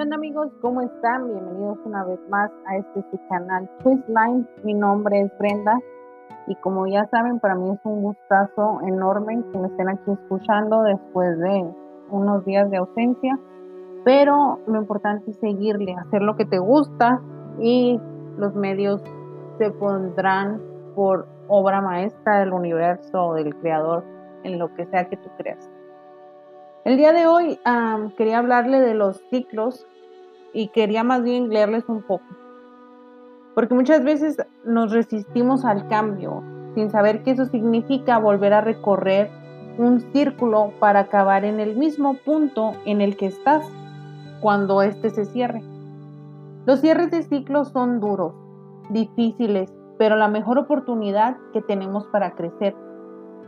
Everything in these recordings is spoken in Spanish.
¿Qué onda amigos? ¿Cómo están? Bienvenidos una vez más a este su canal Twistline. Mi nombre es Brenda y como ya saben, para mí es un gustazo enorme que me estén aquí escuchando después de unos días de ausencia. Pero lo importante es seguirle, hacer lo que te gusta y los medios se pondrán por obra maestra del universo o del creador en lo que sea que tú creas. El día de hoy quería hablarle de los ciclos y quería más bien leerles un poco. Porque muchas veces nos resistimos al cambio sin saber que eso significa volver a recorrer un círculo para acabar en el mismo punto en el que estás cuando éste se cierre. Los cierres de ciclos son duros, difíciles, pero la mejor oportunidad que tenemos para crecer,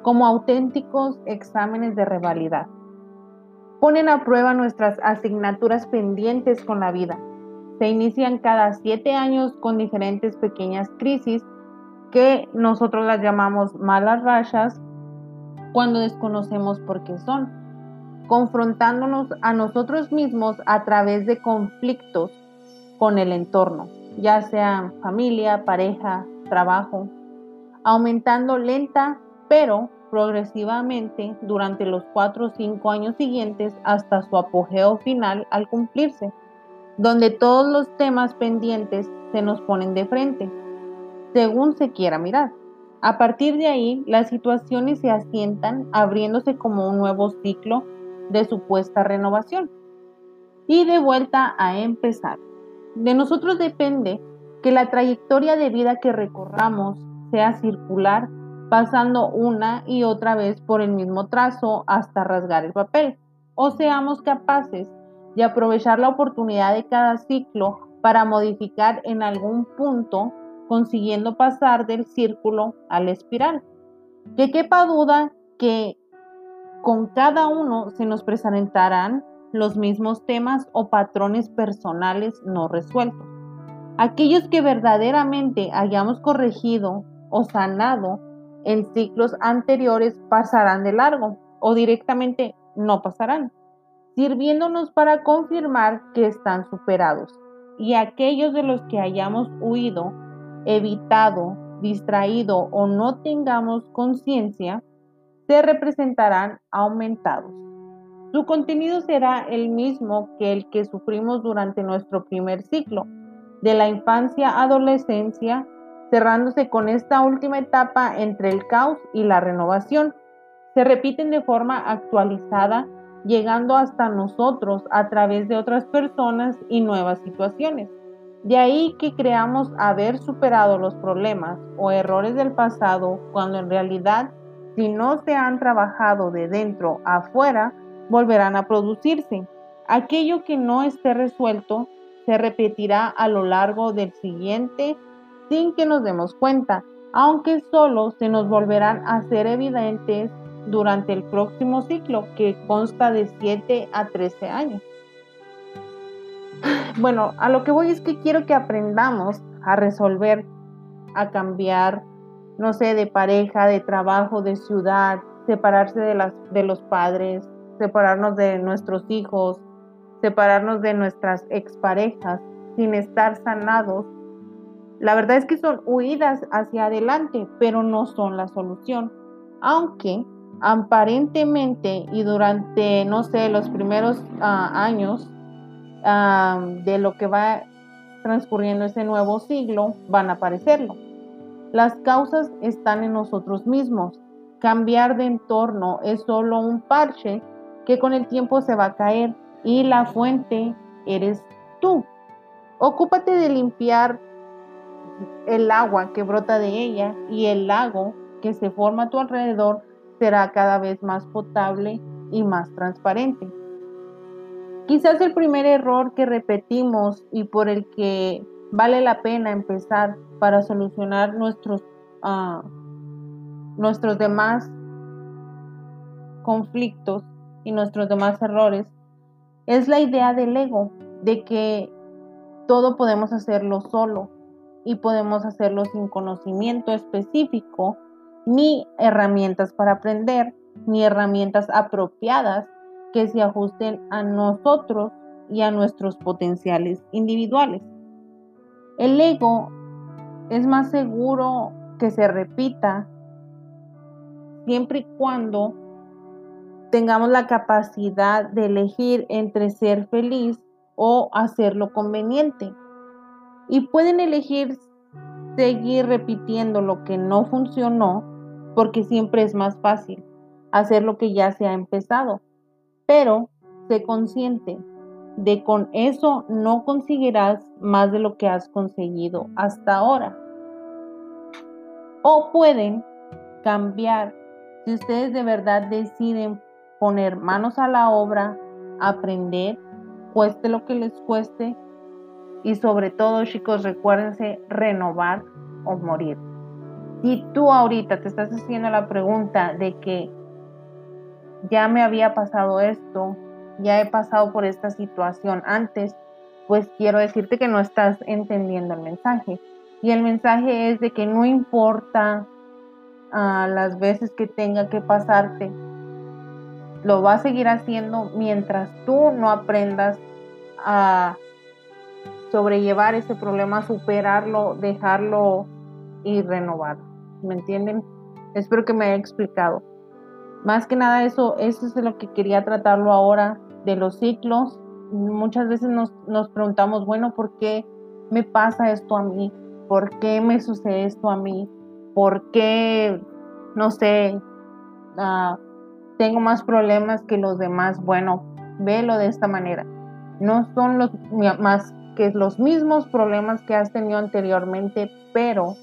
como auténticos exámenes de rivalidad ponen a prueba nuestras asignaturas pendientes con la vida. Se inician cada siete años con diferentes pequeñas crisis que nosotros las llamamos malas rachas cuando desconocemos por qué son, confrontándonos a nosotros mismos a través de conflictos con el entorno, ya sea familia, pareja, trabajo, aumentando lenta pero progresivamente durante los cuatro o cinco años siguientes hasta su apogeo final al cumplirse, donde todos los temas pendientes se nos ponen de frente, según se quiera mirar. A partir de ahí, las situaciones se asientan abriéndose como un nuevo ciclo de supuesta renovación y de vuelta a empezar. De nosotros depende que la trayectoria de vida que recorramos sea circular pasando una y otra vez por el mismo trazo hasta rasgar el papel, o seamos capaces de aprovechar la oportunidad de cada ciclo para modificar en algún punto, consiguiendo pasar del círculo a la espiral. Que quepa duda que con cada uno se nos presentarán los mismos temas o patrones personales no resueltos. Aquellos que verdaderamente hayamos corregido o sanado en ciclos anteriores pasarán de largo o directamente no pasarán, sirviéndonos para confirmar que están superados. Y aquellos de los que hayamos huido, evitado, distraído o no tengamos conciencia, se representarán aumentados. Su contenido será el mismo que el que sufrimos durante nuestro primer ciclo, de la infancia, adolescencia, cerrándose con esta última etapa entre el caos y la renovación. Se repiten de forma actualizada, llegando hasta nosotros a través de otras personas y nuevas situaciones. De ahí que creamos haber superado los problemas o errores del pasado cuando en realidad, si no se han trabajado de dentro a afuera, volverán a producirse. Aquello que no esté resuelto se repetirá a lo largo del siguiente sin que nos demos cuenta, aunque solo se nos volverán a ser evidentes durante el próximo ciclo, que consta de 7 a 13 años. Bueno, a lo que voy es que quiero que aprendamos a resolver, a cambiar, no sé, de pareja, de trabajo, de ciudad, separarse de, de los padres, separarnos de nuestros hijos, separarnos de nuestras exparejas, sin estar sanados la verdad es que son huidas hacia adelante, pero no son la solución. Aunque aparentemente y durante, no sé, los primeros ah, años ah, de lo que va transcurriendo ese nuevo siglo, van a aparecerlo. Las causas están en nosotros mismos. Cambiar de entorno es solo un parche que con el tiempo se va a caer y la fuente eres tú. Ocúpate de limpiar el agua que brota de ella y el lago que se forma a tu alrededor será cada vez más potable y más transparente. Quizás el primer error que repetimos y por el que vale la pena empezar para solucionar nuestros, uh, nuestros demás conflictos y nuestros demás errores es la idea del ego, de que todo podemos hacerlo solo, y podemos hacerlo sin conocimiento específico, ni herramientas para aprender, ni herramientas apropiadas que se ajusten a nosotros y a nuestros potenciales individuales. El ego es más seguro que se repita siempre y cuando tengamos la capacidad de elegir entre ser feliz o hacer lo conveniente. Y pueden elegir seguir repitiendo lo que no funcionó porque siempre es más fácil hacer lo que ya se ha empezado. Pero sé consciente de con eso no conseguirás más de lo que has conseguido hasta ahora. O pueden cambiar si ustedes de verdad deciden poner manos a la obra, aprender, cueste lo que les cueste y sobre todo chicos recuérdense renovar o morir. Si tú ahorita te estás haciendo la pregunta de que ya me había pasado esto, ya he pasado por esta situación antes, pues quiero decirte que no estás entendiendo el mensaje. Y el mensaje es de que no importa ah, las veces que tenga que pasarte, lo va a seguir haciendo mientras tú no aprendas a sobrellevar ese problema, superarlo, dejarlo y renovarlo. ¿Me entienden? Espero que me haya explicado. Más que nada eso, es lo que quería tratarlo ahora, de los ciclos. Muchas veces nos, nos preguntamos, bueno, ¿por qué me pasa esto a mí? ¿Por qué me sucede esto a mí? ¿Por qué, no sé, uh, tengo más problemas que los demás? Bueno, velo de esta manera. No son los más que los mismos problemas que has tenido anteriormente, pero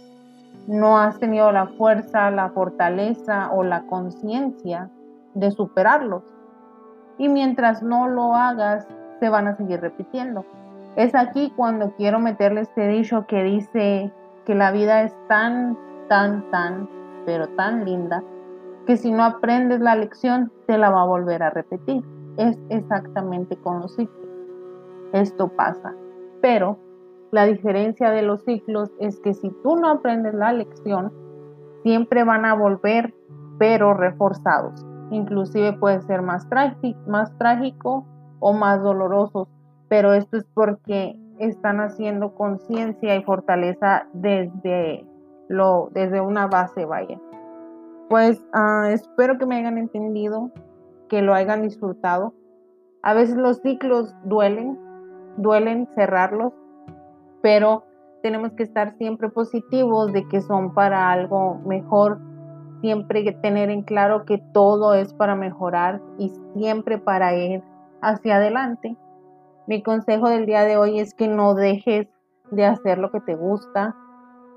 no has tenido la fuerza, la fortaleza o la conciencia de superarlos. Y mientras no lo hagas, se van a seguir repitiendo. Es aquí cuando quiero meterle este dicho que dice que la vida es tan, tan, tan, pero tan linda, que si no aprendes la lección, te la va a volver a repetir. Es exactamente con los ciclos. Esto pasa. Pero la diferencia de los ciclos es que si tú no aprendes la lección, siempre van a volver, pero reforzados. Inclusive puede ser más, más trágico o más dolorosos, pero esto es porque están haciendo conciencia y fortaleza desde, lo, desde una base, vaya. Pues ah, espero que me hayan entendido, que lo hayan disfrutado. A veces los ciclos duelen, duelen cerrarlos, pero tenemos que estar siempre positivos de que son para algo mejor, siempre tener en claro que todo es para mejorar y siempre para ir hacia adelante. Mi consejo del día de hoy es que no dejes de hacer lo que te gusta,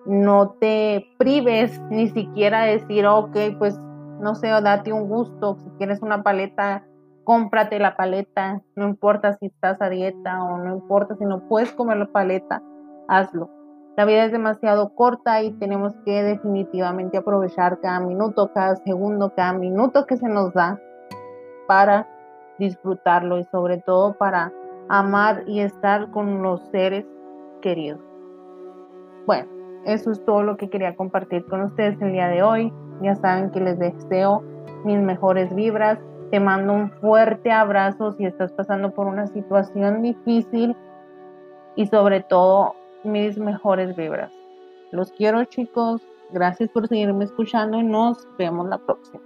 no te prives ni siquiera decir, ok, pues no sé, date un gusto, si quieres una paleta, cómprate la paleta, no importa si estás a dieta o no importa si no puedes comer la paleta, hazlo. La vida es demasiado corta y tenemos que definitivamente aprovechar cada minuto, cada segundo, cada minuto que se nos da para disfrutarlo y sobre todo para amar y estar con los seres queridos. Bueno, eso es todo lo que quería compartir con ustedes el día de hoy. Ya saben que les deseo mis mejores vibras. Te mando un fuerte abrazo si estás pasando por una situación difícil y sobre todo mis mejores vibras. Los quiero chicos, gracias por seguirme escuchando y nos vemos la próxima.